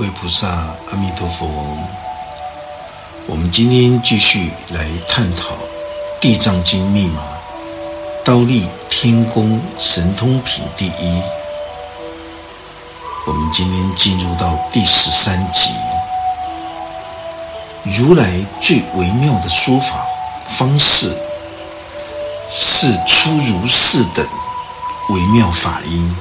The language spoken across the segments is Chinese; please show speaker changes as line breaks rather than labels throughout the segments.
各位菩萨，阿弥陀佛。我们今天继续来探讨《地藏经》密码，刀立天宫神通品第一。我们今天进入到第十三集，如来最微妙的说法方式，是出如是等微妙法音，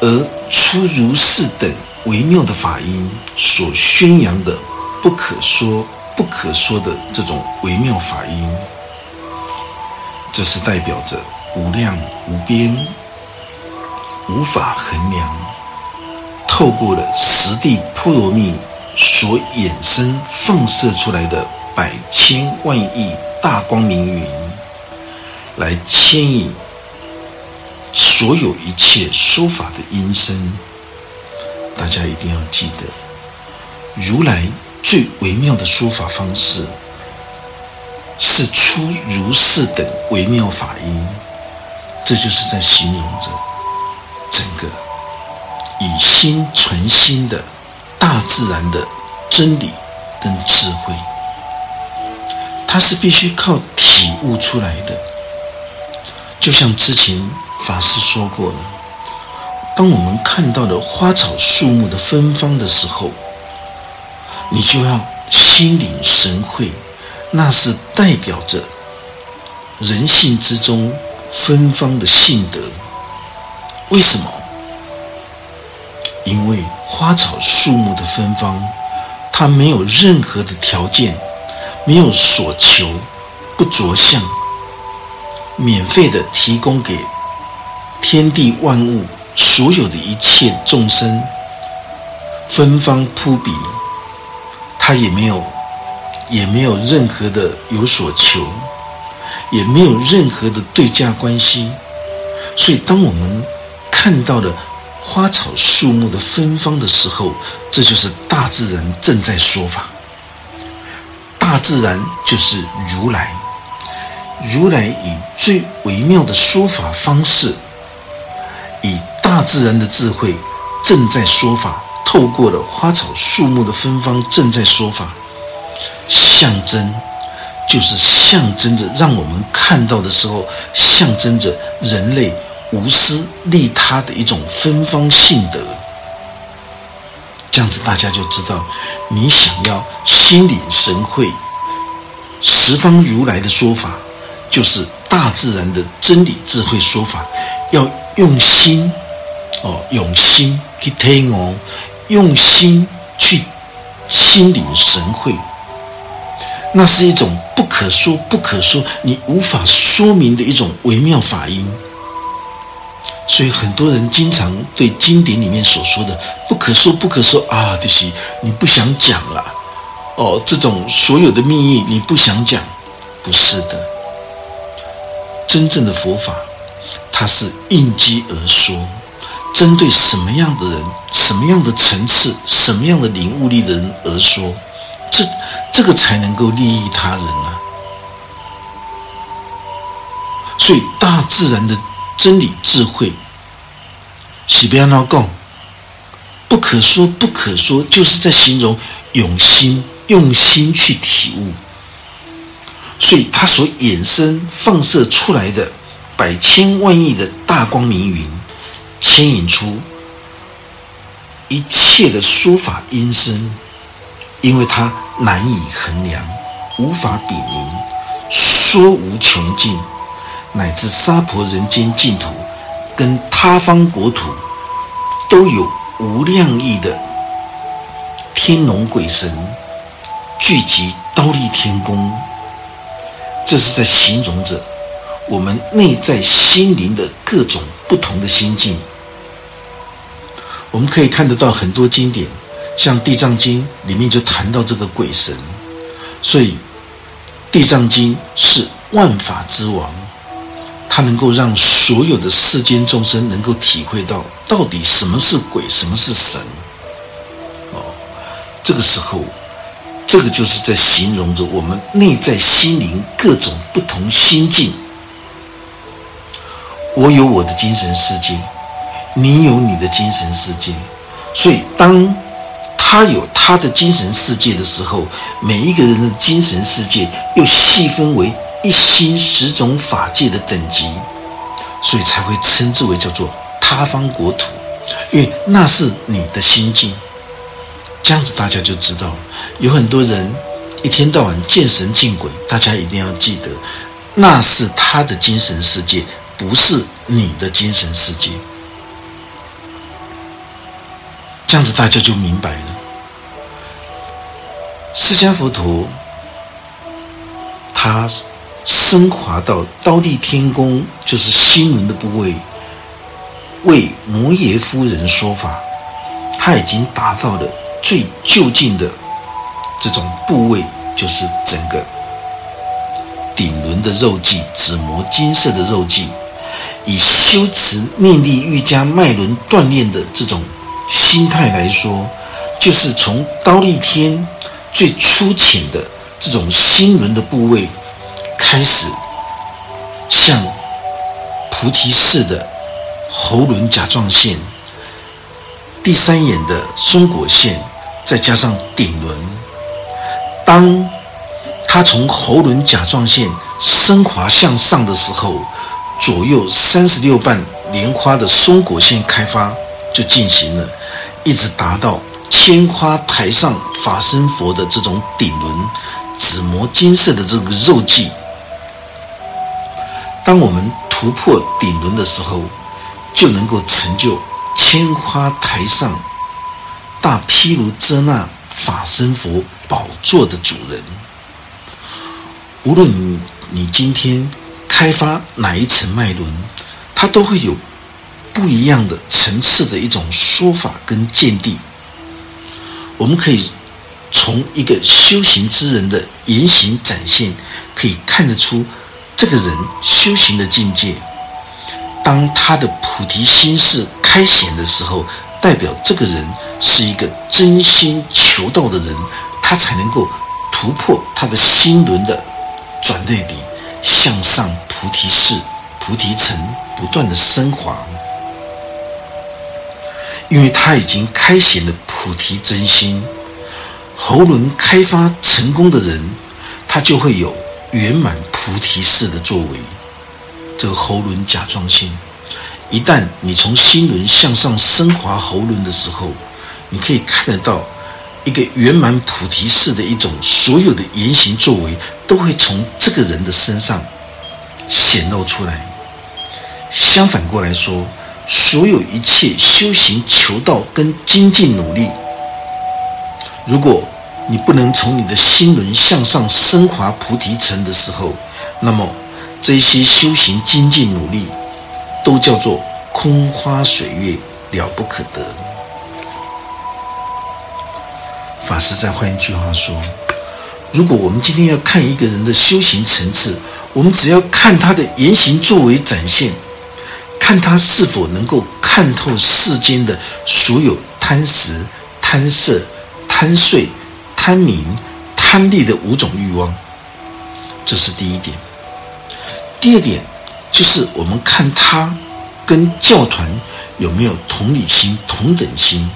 而出如是等。微妙的法音所宣扬的不可说、不可说的这种微妙法音，这是代表着无量无边、无法衡量。透过了十地波罗蜜所衍生放射出来的百千万亿大光明云，来牵引所有一切说法的音声。大家一定要记得，如来最微妙的说法方式，是出如是等微妙法音。这就是在形容着整个以心传心的大自然的真理跟智慧。它是必须靠体悟出来的，就像之前法师说过了。当我们看到了花草树木的芬芳的时候，你就要心领神会，那是代表着人性之中芬芳的性德。为什么？因为花草树木的芬芳，它没有任何的条件，没有所求，不着相，免费的提供给天地万物。所有的一切众生，芬芳扑鼻，他也没有，也没有任何的有所求，也没有任何的对价关系。所以，当我们看到了花草树木的芬芳的时候，这就是大自然正在说法。大自然就是如来，如来以最微妙的说法方式，以。大自然的智慧正在说法，透过了花草树木的芬芳正在说法，象征就是象征着让我们看到的时候，象征着人类无私利他的一种芬芳性德。这样子大家就知道，你想要心领神会十方如来的说法，就是大自然的真理智慧说法，要用心。哦，用心去听哦，用心去心领神会，那是一种不可说、不可说、你无法说明的一种微妙法音。所以很多人经常对经典里面所说的“不可说、不可说”啊，这些你不想讲了。哦，这种所有的秘密你不想讲，不是的。真正的佛法，它是应机而说。针对什么样的人、什么样的层次、什么样的领悟力的人而说，这这个才能够利益他人呢？所以，大自然的真理智慧，喜不要闹讲，不可说不可说，就是在形容用心、用心去体悟。所以，它所衍生、放射出来的百千万亿的大光明云。牵引出一切的说法音声，因为它难以衡量，无法比拟，说无穷尽，乃至娑婆人间净土跟他方国土，都有无量亿的天龙鬼神聚集刀立天宫，这是在形容着我们内在心灵的各种不同的心境。我们可以看得到很多经典，像《地藏经》里面就谈到这个鬼神，所以《地藏经》是万法之王，它能够让所有的世间众生能够体会到到底什么是鬼，什么是神。哦，这个时候，这个就是在形容着我们内在心灵各种不同心境。我有我的精神世界。你有你的精神世界，所以当他有他的精神世界的时候，每一个人的精神世界又细分为一心十种法界的等级，所以才会称之为叫做他方国土，因为那是你的心境。这样子大家就知道，有很多人一天到晚见神见鬼，大家一定要记得，那是他的精神世界，不是你的精神世界。这样子大家就明白了。释迦佛陀，他升华到刀立天宫，就是心轮的部位，为摩耶夫人说法，他已经达到了最就近的这种部位，就是整个顶轮的肉际，紫磨金色的肉际，以修持念力瑜伽脉轮锻炼的这种。心态来说，就是从刀立天最粗浅的这种心轮的部位开始，向菩提寺的喉轮甲状腺、第三眼的松果腺，再加上顶轮。当它从喉轮甲状腺升华向上的时候，左右三十六瓣莲花的松果线开发就进行了。一直达到千花台上法身佛的这种顶轮，紫磨金色的这个肉髻。当我们突破顶轮的时候，就能够成就千花台上大毗卢遮那法身佛宝座的主人。无论你你今天开发哪一层脉轮，它都会有。不一样的层次的一种说法跟见地，我们可以从一个修行之人的言行展现，可以看得出这个人修行的境界。当他的菩提心是开显的时候，代表这个人是一个真心求道的人，他才能够突破他的心轮的转对比，向上菩提寺、菩提城不断的升华。因为他已经开显了菩提真心，喉轮开发成功的人，他就会有圆满菩提式的作为。这个喉轮甲状腺，一旦你从心轮向上升华喉轮的时候，你可以看得到一个圆满菩提式的一种所有的言行作为，都会从这个人的身上显露出来。相反过来说。所有一切修行求道跟精进努力，如果你不能从你的心轮向上升华菩提层的时候，那么这些修行精进努力都叫做空花水月，了不可得。法师再换一句话说：如果我们今天要看一个人的修行层次，我们只要看他的言行作为展现。看他是否能够看透世间的所有贪食、贪色、贪睡、贪名、贪利的五种欲望，这是第一点。第二点就是我们看他跟教团有没有同理心、同等心。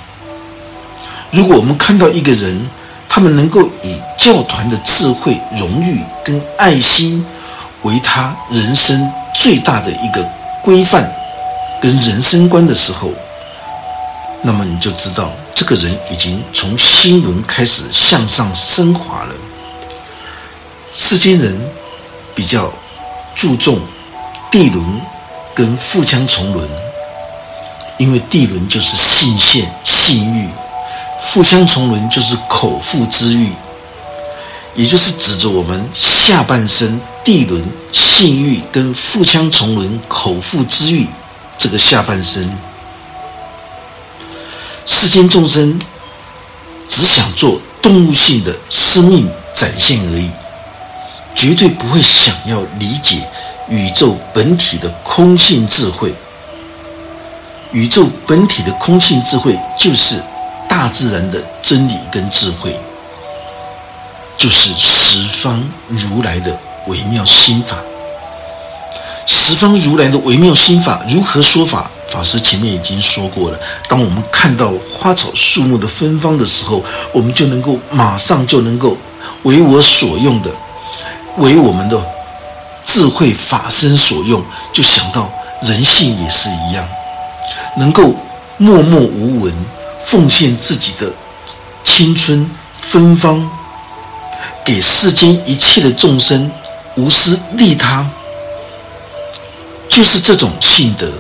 如果我们看到一个人，他们能够以教团的智慧、荣誉跟爱心为他人生最大的一个规范。跟人生观的时候，那么你就知道这个人已经从心轮开始向上升华了。世间人比较注重地轮跟腹腔重轮，因为地轮就是性腺、性欲，腹腔重轮就是口腹之欲，也就是指着我们下半身地轮、性欲跟腹腔重轮、口腹之欲。这个下半生，世间众生只想做动物性的生命展现而已，绝对不会想要理解宇宙本体的空性智慧。宇宙本体的空性智慧，就是大自然的真理跟智慧，就是十方如来的微妙心法。十方如来的微妙心法如何说法？法师前面已经说过了，当我们看到花草树木的芬芳的时候，我们就能够马上就能够为我所用的，为我们的智慧法身所用，就想到人性也是一样，能够默默无闻，奉献自己的青春芬芳，给世间一切的众生，无私利他。就是这种性德，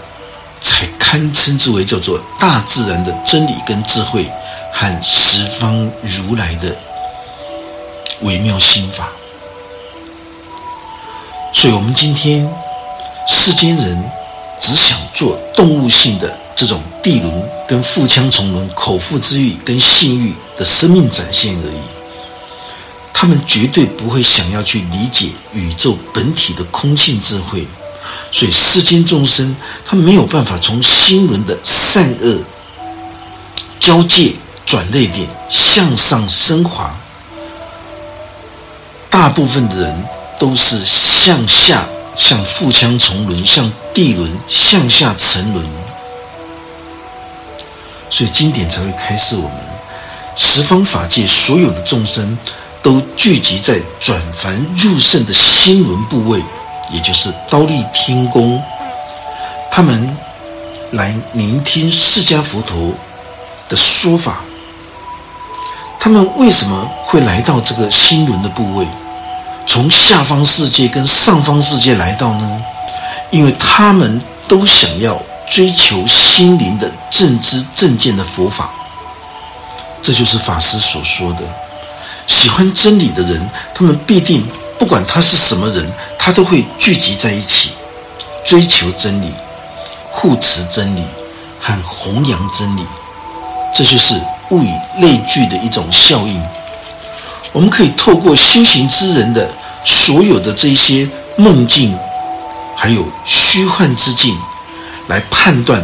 才堪称之为叫做大自然的真理跟智慧，和十方如来的微妙心法。所以，我们今天世间人只想做动物性的这种地轮跟腹腔虫轮、口腹之欲跟性欲的生命展现而已。他们绝对不会想要去理解宇宙本体的空性智慧。所以世间众生，他没有办法从心轮的善恶交界转捩点向上升华。大部分的人都是向下，向腹腔重轮，向地轮向下沉沦。所以经典才会开示我们：十方法界所有的众生，都聚集在转凡入圣的心轮部位。也就是刀立天宫，他们来聆听释迦佛陀的说法。他们为什么会来到这个心轮的部位？从下方世界跟上方世界来到呢？因为他们都想要追求心灵的正知正见的佛法。这就是法师所说的：喜欢真理的人，他们必定。不管他是什么人，他都会聚集在一起，追求真理、护持真理和弘扬真理。这就是物以类聚的一种效应。我们可以透过修行之人的所有的这些梦境，还有虚幻之境，来判断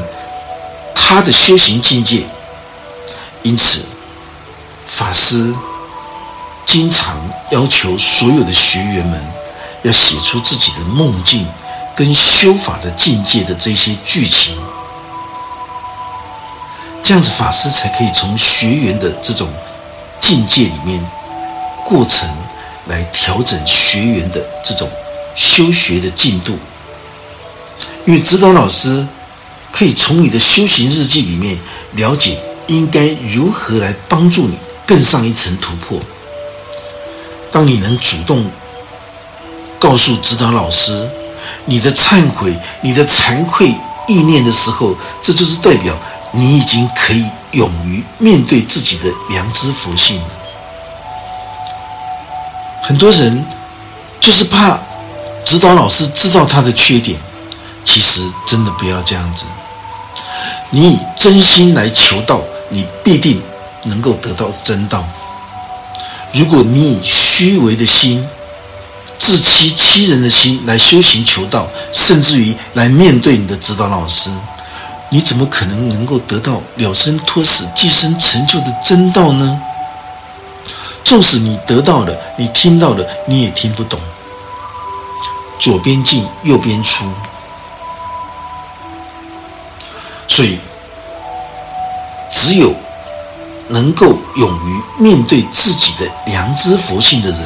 他的修行境界。因此，法师。经常要求所有的学员们要写出自己的梦境跟修法的境界的这些剧情，这样子法师才可以从学员的这种境界里面过程来调整学员的这种修学的进度。因为指导老师可以从你的修行日记里面了解应该如何来帮助你更上一层突破。当你能主动告诉指导老师你的忏悔、你的惭愧意念的时候，这就是代表你已经可以勇于面对自己的良知佛性了。很多人就是怕指导老师知道他的缺点，其实真的不要这样子。你以真心来求道，你必定能够得到真道。如果你以虚伪的心、自欺欺人的心来修行求道，甚至于来面对你的指导老师，你怎么可能能够得到了生脱死、寄生成就的真道呢？纵使你得到了，你听到了，你也听不懂。左边进，右边出，所以只有。能够勇于面对自己的良知佛性的人，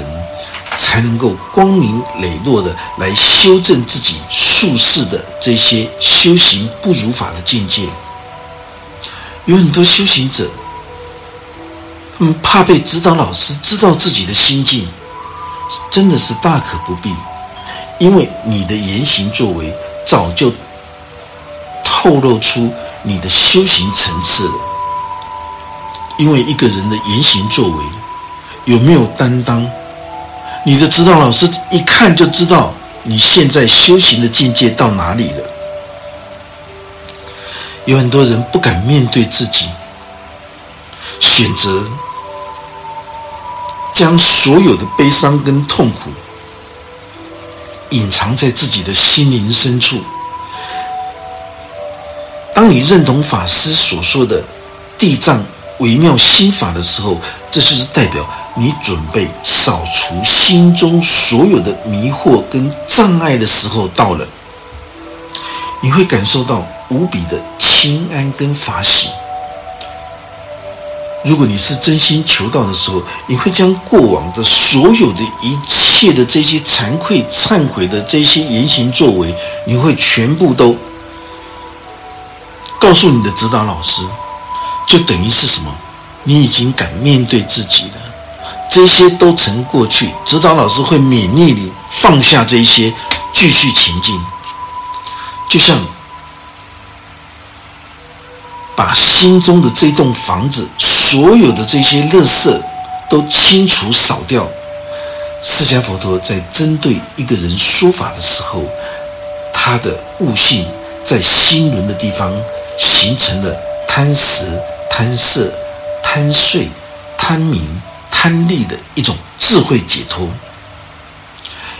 才能够光明磊落的来修正自己术士的这些修行不如法的境界。有很多修行者，他们怕被指导老师知道自己的心境，真的是大可不必，因为你的言行作为早就透露出你的修行层次了。因为一个人的言行作为有没有担当，你的指导老师一看就知道你现在修行的境界到哪里了。有很多人不敢面对自己，选择将所有的悲伤跟痛苦隐藏在自己的心灵深处。当你认同法师所说的地藏。微妙心法的时候，这就是代表你准备扫除心中所有的迷惑跟障碍的时候到了。你会感受到无比的清安跟法喜。如果你是真心求道的时候，你会将过往的所有的一切的这些惭愧、忏悔的这些言行作为，你会全部都告诉你的指导老师，就等于是什么？你已经敢面对自己了，这些都成过去。指导老师会勉励你放下这些，继续前进，就像。把心中的这栋房子所有的这些垃圾都清除扫掉。释迦佛陀在针对一个人说法的时候，他的悟性在心轮的地方形成了贪食、贪色、贪睡、贪名、贪利的一种智慧解脱，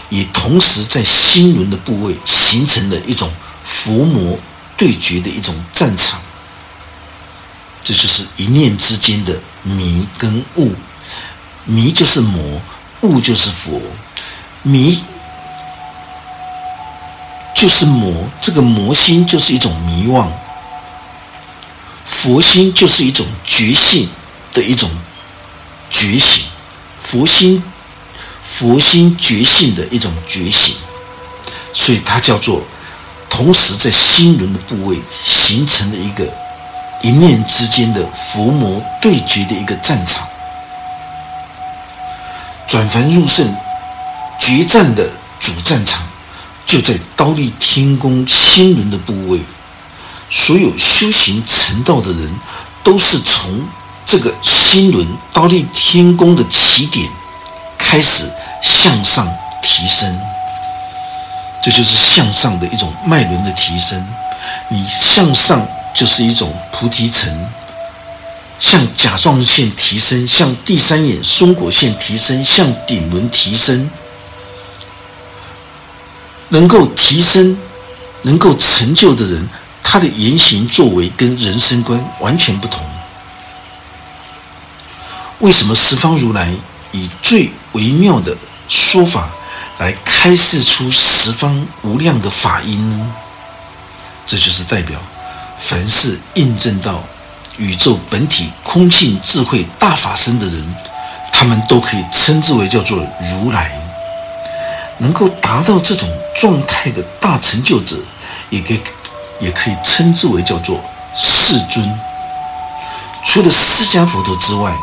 也同时在心轮的部位形成了一种伏魔对决的一种战场。这就是一念之间的迷跟悟，迷就是魔，悟就是佛。迷就是魔，这个魔心就是一种迷妄；佛心就是一种觉性的一种觉醒，佛心佛心觉性的一种觉醒，所以它叫做同时在心轮的部位形成了一个。一念之间的伏魔对决的一个战场，转凡入圣决战的主战场就在刀立天宫心轮的部位。所有修行成道的人，都是从这个心轮刀立天宫的起点开始向上提升。这就是向上的一种脉轮的提升。你向上。就是一种菩提层，向甲状腺提升，向第三眼松果腺提升，向顶轮提升，能够提升、能够成就的人，他的言行作为跟人生观完全不同。为什么十方如来以最微妙的说法来开示出十方无量的法音呢？这就是代表。凡是印证到宇宙本体空性智慧大法身的人，他们都可以称之为叫做如来。能够达到这种状态的大成就者，也可以也可以称之为叫做世尊。除了释迦佛陀之外，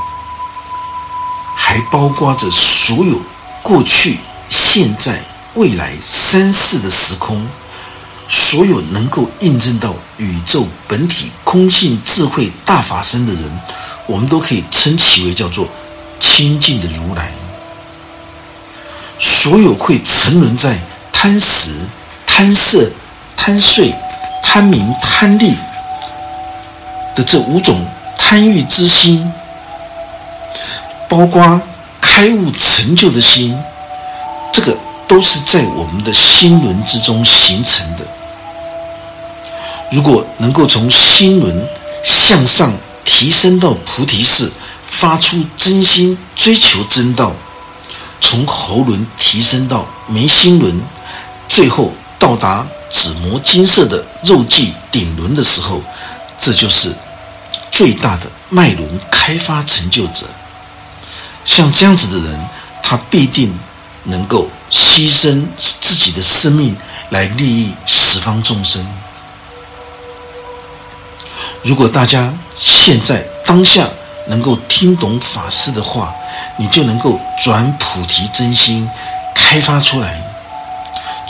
还包括着所有过去、现在、未来三世的时空。所有能够印证到宇宙本体空性智慧大法身的人，我们都可以称其为叫做清净的如来。所有会沉沦在贪食、贪色、贪睡、贪名、贪利的这五种贪欲之心，包括开悟成就的心，这个都是在我们的心轮之中形成的。如果能够从心轮向上提升到菩提寺，发出真心追求真道；从喉轮提升到眉心轮，最后到达紫磨金色的肉际顶轮的时候，这就是最大的脉轮开发成就者。像这样子的人，他必定能够牺牲自己的生命来利益十方众生。如果大家现在当下能够听懂法师的话，你就能够转菩提真心开发出来，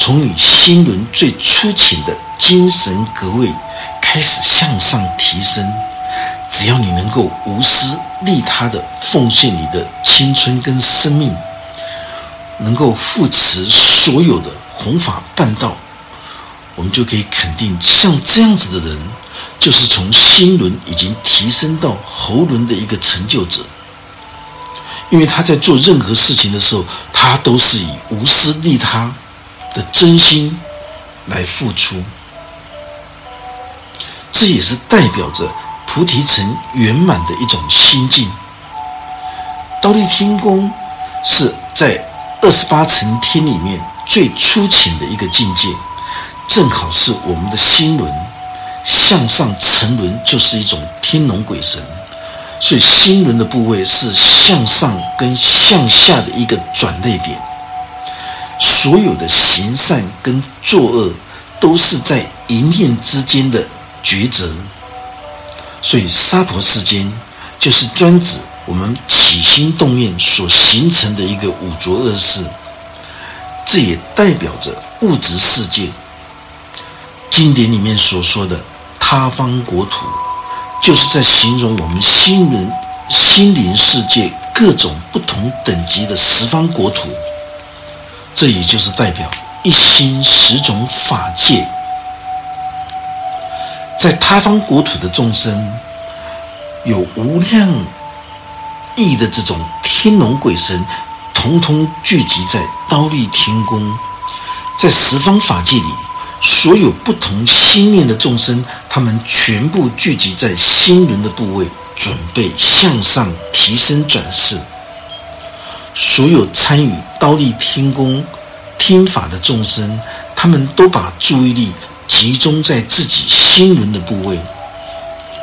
从你心轮最粗浅的精神格位开始向上提升。只要你能够无私利他的奉献你的青春跟生命，能够扶持所有的弘法办道，我们就可以肯定，像这样子的人。就是从心轮已经提升到喉轮的一个成就者，因为他在做任何事情的时候，他都是以无私利他的真心来付出，这也是代表着菩提城圆满的一种心境。刀立天宫是在二十八层天里面最粗浅的一个境界，正好是我们的心轮。向上沉沦就是一种天龙鬼神，所以心轮的部位是向上跟向下的一个转捩点。所有的行善跟作恶，都是在一念之间的抉择。所以娑婆世间，就是专指我们起心动念所形成的一个五浊恶世。这也代表着物质世界。经典里面所说的他方国土，就是在形容我们心灵、心灵世界各种不同等级的十方国土。这也就是代表一心十种法界，在他方国土的众生，有无量亿的这种天龙鬼神，统统聚集在刀立天宫，在十方法界里，所有不同心念的众生，他们全部聚集在心轮的部位，准备向上提升转世。所有参与刀立天宫听法的众生，他们都把注意力集中在自己心轮的部位，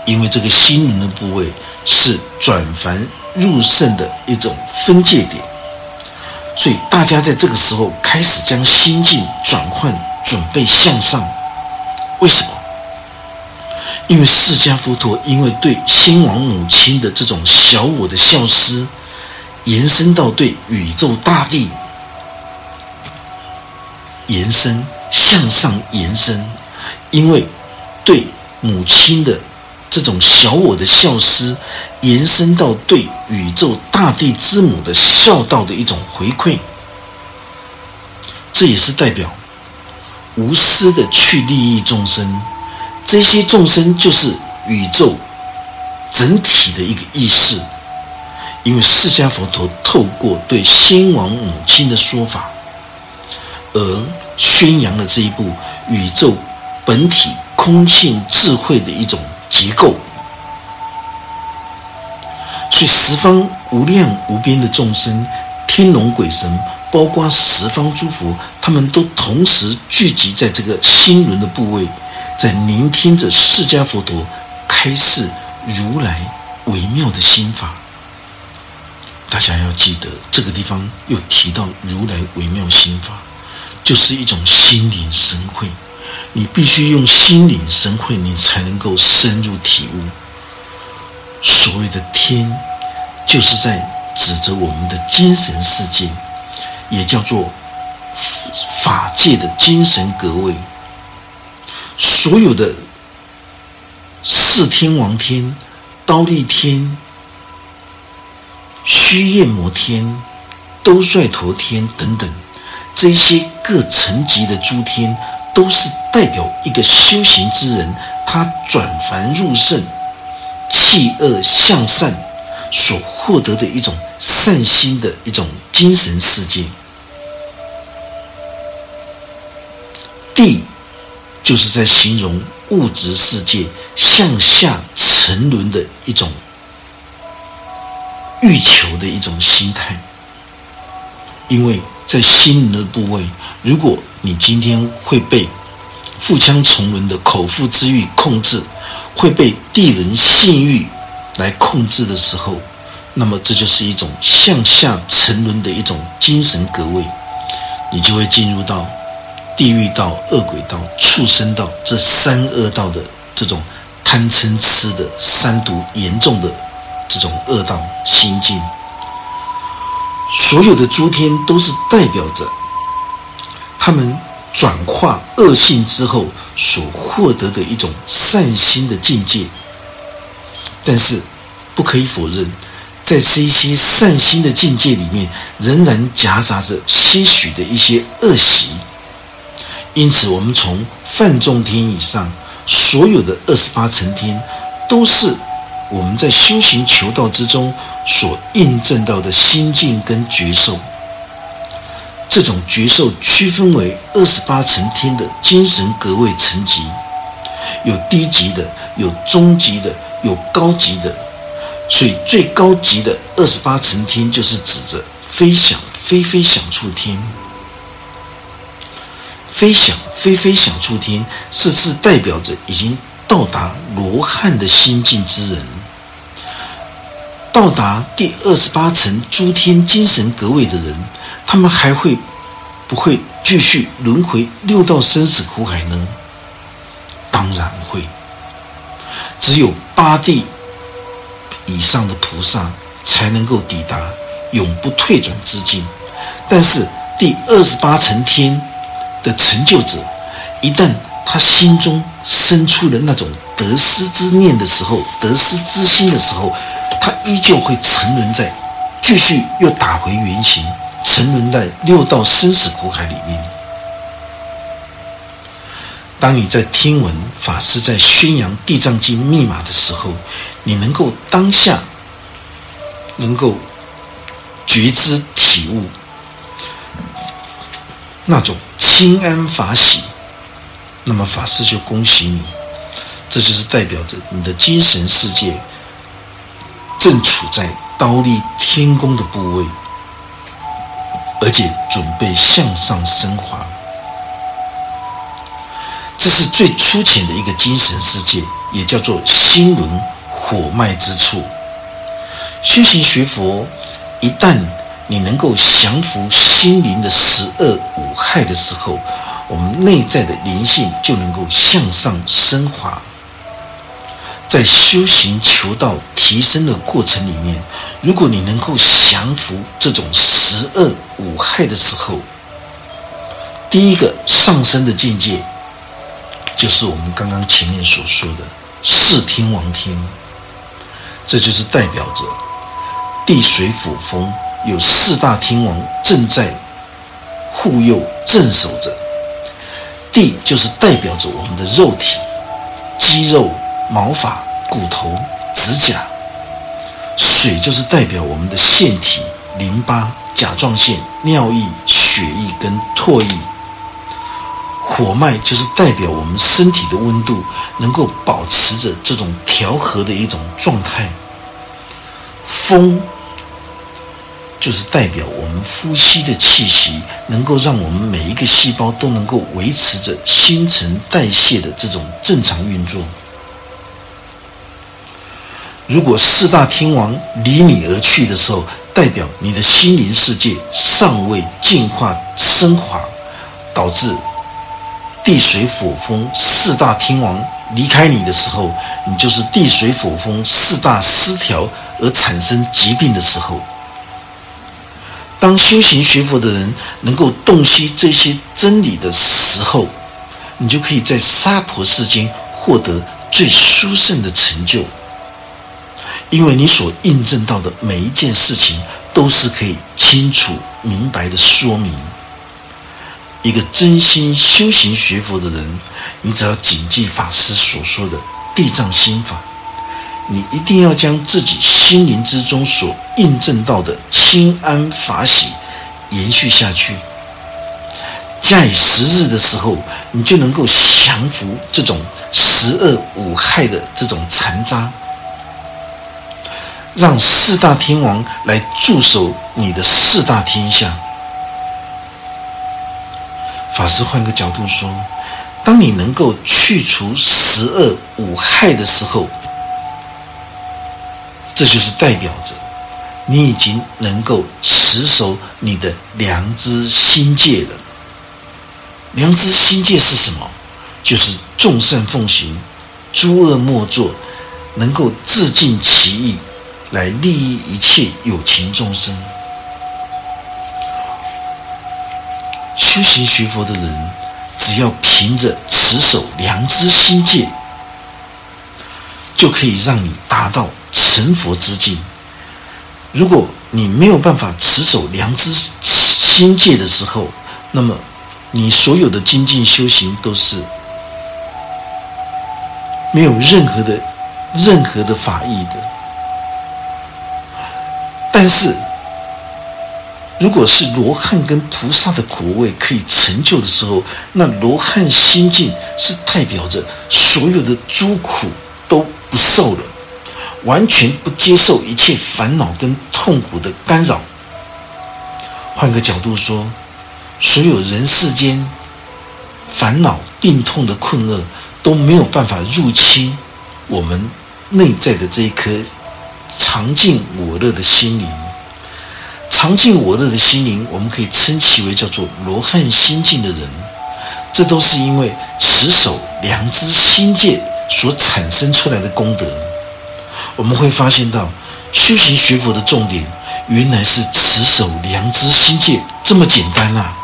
因为这个心轮的部位是转凡入圣的一种分界点，所以大家在这个时候开始将心境转换，准备向上。为什么？因为释迦佛陀因为对心王母亲的这种小我的消失。延伸到对宇宙大地延伸向上延伸，因为对母亲的这种小我的孝思，延伸到对宇宙大地之母的孝道的一种回馈，这也是代表无私的去利益众生，这些众生就是宇宙整体的一个意识。因为释迦佛陀透过对先王母亲的说法，而宣扬了这一部宇宙本体空性智慧的一种结构，所以十方无量无边的众生、天龙鬼神，包括十方诸佛，他们都同时聚集在这个心轮的部位，在聆听着释迦佛陀开示如来微妙的心法。大家要记得，这个地方又提到如来微妙心法，就是一种心领神会。你必须用心领神会，你才能够深入体悟。所谓的天，就是在指着我们的精神世界，也叫做法界的精神格位。所有的四天王天、刀立天。虚焰摩天、兜率陀天等等，这些各层级的诸天，都是代表一个修行之人，他转凡入圣、弃恶向善所获得的一种善心的一种精神世界。地，就是在形容物质世界向下沉沦的一种。欲求的一种心态，因为在心灵的部位，如果你今天会被腹腔重轮的口腹之欲控制，会被地人性欲来控制的时候，那么这就是一种向下沉沦的一种精神格位，你就会进入到地狱道、恶鬼道、畜生道这三恶道的这种贪嗔痴的三毒严重的。这种恶道心境，所有的诸天都是代表着他们转化恶性之后所获得的一种善心的境界。但是，不可以否认，在这些善心的境界里面，仍然夹杂着些许的一些恶习。因此，我们从梵众天以上所有的二十八层天，都是。我们在修行求道之中所印证到的心境跟觉受，这种觉受区分为二十八层天的精神格位层级，有低级的，有中级的，有高级的。所以最高级的二十八层天，就是指着飞翔飞飞想处天。飞翔飞飞想处天，是是代表着已经到达罗汉的心境之人，到达第二十八层诸天精神格位的人，他们还会不会继续轮回六道生死苦海呢？当然会。只有八地以上的菩萨才能够抵达永不退转之境，但是第二十八层天的成就者，一旦他心中生出了那种得失之念的时候，得失之心的时候，他依旧会沉沦在，继续又打回原形，沉沦在六道生死苦海里面。当你在听闻法师在宣扬地藏经密码的时候，你能够当下能够觉知体悟那种心安法喜，那么法师就恭喜你，这就是代表着你的精神世界正处在刀立天宫的部位，而且准备向上升华。这是最粗浅的一个精神世界，也叫做心轮火脉之处。修行学佛，一旦你能够降服心灵的十恶五害的时候，我们内在的灵性就能够向上升华。在修行求道提升的过程里面，如果你能够降服这种十恶五害的时候，第一个上升的境界。就是我们刚刚前面所说的四天王天，这就是代表着地水火风有四大天王正在护佑镇守着。地就是代表着我们的肉体、肌肉、毛发、骨头、指甲；水就是代表我们的腺体、淋巴、甲状腺、尿液、血液跟唾液。火脉就是代表我们身体的温度能够保持着这种调和的一种状态。风就是代表我们呼吸的气息能够让我们每一个细胞都能够维持着新陈代谢的这种正常运作。如果四大天王离你而去的时候，代表你的心灵世界尚未进化升华，导致。地水火风四大天王离开你的时候，你就是地水火风四大失调而产生疾病的时候。当修行学佛的人能够洞悉这些真理的时候，你就可以在娑婆世间获得最殊胜的成就，因为你所印证到的每一件事情都是可以清楚明白的说明。一个真心修行学佛的人，你只要谨记法师所说的地藏心法，你一定要将自己心灵之中所印证到的清安法喜延续下去。在时日的时候，你就能够降服这种十恶五害的这种残渣，让四大天王来驻守你的四大天下。法师换个角度说，当你能够去除十恶五害的时候，这就是代表着你已经能够持守你的良知心界了。良知心界是什么？就是众善奉行，诸恶莫作，能够自尽其意，来利益一切有情众生。修行学佛的人，只要凭着持守良知心界，就可以让你达到成佛之境。如果你没有办法持守良知心界的时候，那么你所有的精进修行都是没有任何的任何的法益的。但是。如果是罗汉跟菩萨的果位可以成就的时候，那罗汉心境是代表着所有的诸苦都不受了，完全不接受一切烦恼跟痛苦的干扰。换个角度说，所有人世间烦恼、病痛的困厄，都没有办法入侵我们内在的这一颗常尽我乐的心灵。常尽我乐的心灵，我们可以称其为叫做罗汉心境的人。这都是因为持守良知心界所产生出来的功德。我们会发现到，修行学佛的重点，原来是持守良知心界这么简单啊！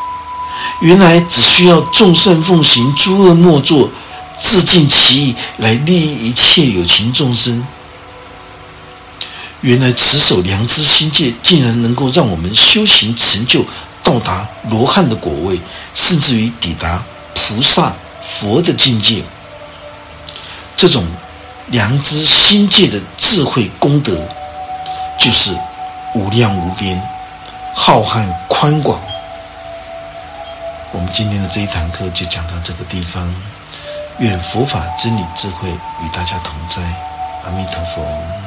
原来只需要众善奉行，诸恶莫作，自尽其意，来利益一切有情众生。原来持守良知心界，竟然能够让我们修行成就到达罗汉的果位，甚至于抵达菩萨佛的境界。这种良知心界的智慧功德，就是无量无边、浩瀚宽广。我们今天的这一堂课就讲到这个地方。愿佛法真理智慧与大家同在。阿弥陀佛。